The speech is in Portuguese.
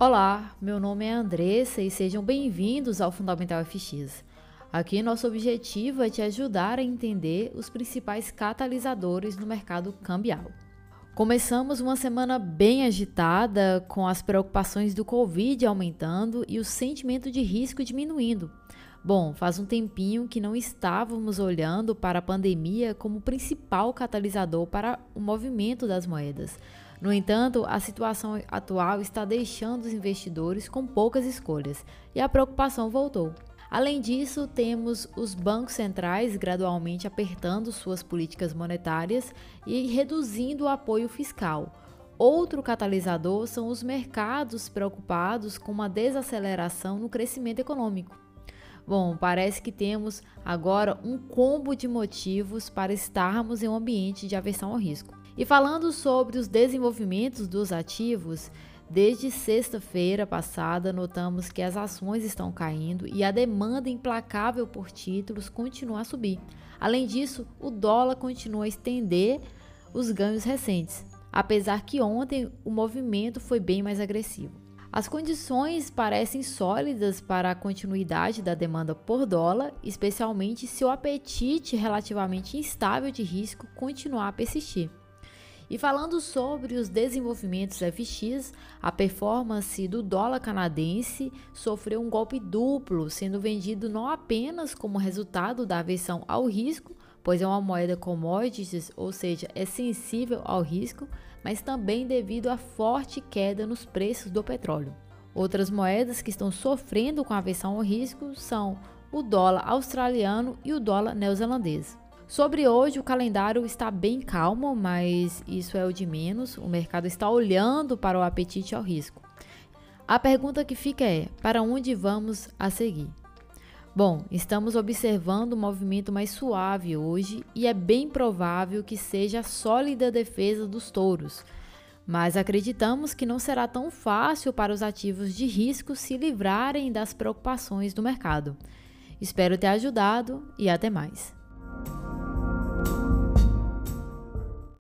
Olá, meu nome é Andressa e sejam bem-vindos ao Fundamental FX. Aqui nosso objetivo é te ajudar a entender os principais catalisadores no mercado cambial. Começamos uma semana bem agitada, com as preocupações do Covid aumentando e o sentimento de risco diminuindo. Bom, faz um tempinho que não estávamos olhando para a pandemia como principal catalisador para o movimento das moedas. No entanto, a situação atual está deixando os investidores com poucas escolhas e a preocupação voltou. Além disso, temos os bancos centrais gradualmente apertando suas políticas monetárias e reduzindo o apoio fiscal. Outro catalisador são os mercados preocupados com uma desaceleração no crescimento econômico. Bom, parece que temos agora um combo de motivos para estarmos em um ambiente de aversão ao risco. E falando sobre os desenvolvimentos dos ativos, Desde sexta-feira passada, notamos que as ações estão caindo e a demanda implacável por títulos continua a subir. Além disso, o dólar continua a estender os ganhos recentes, apesar que ontem o movimento foi bem mais agressivo. As condições parecem sólidas para a continuidade da demanda por dólar, especialmente se o apetite relativamente instável de risco continuar a persistir. E falando sobre os desenvolvimentos FX, a performance do dólar canadense sofreu um golpe duplo, sendo vendido não apenas como resultado da aversão ao risco, pois é uma moeda commodities, ou seja, é sensível ao risco, mas também devido à forte queda nos preços do petróleo. Outras moedas que estão sofrendo com aversão ao risco são o dólar australiano e o dólar neozelandês. Sobre hoje, o calendário está bem calmo, mas isso é o de menos. O mercado está olhando para o apetite ao risco. A pergunta que fica é: para onde vamos a seguir? Bom, estamos observando um movimento mais suave hoje e é bem provável que seja a sólida defesa dos touros. Mas acreditamos que não será tão fácil para os ativos de risco se livrarem das preocupações do mercado. Espero ter ajudado e até mais.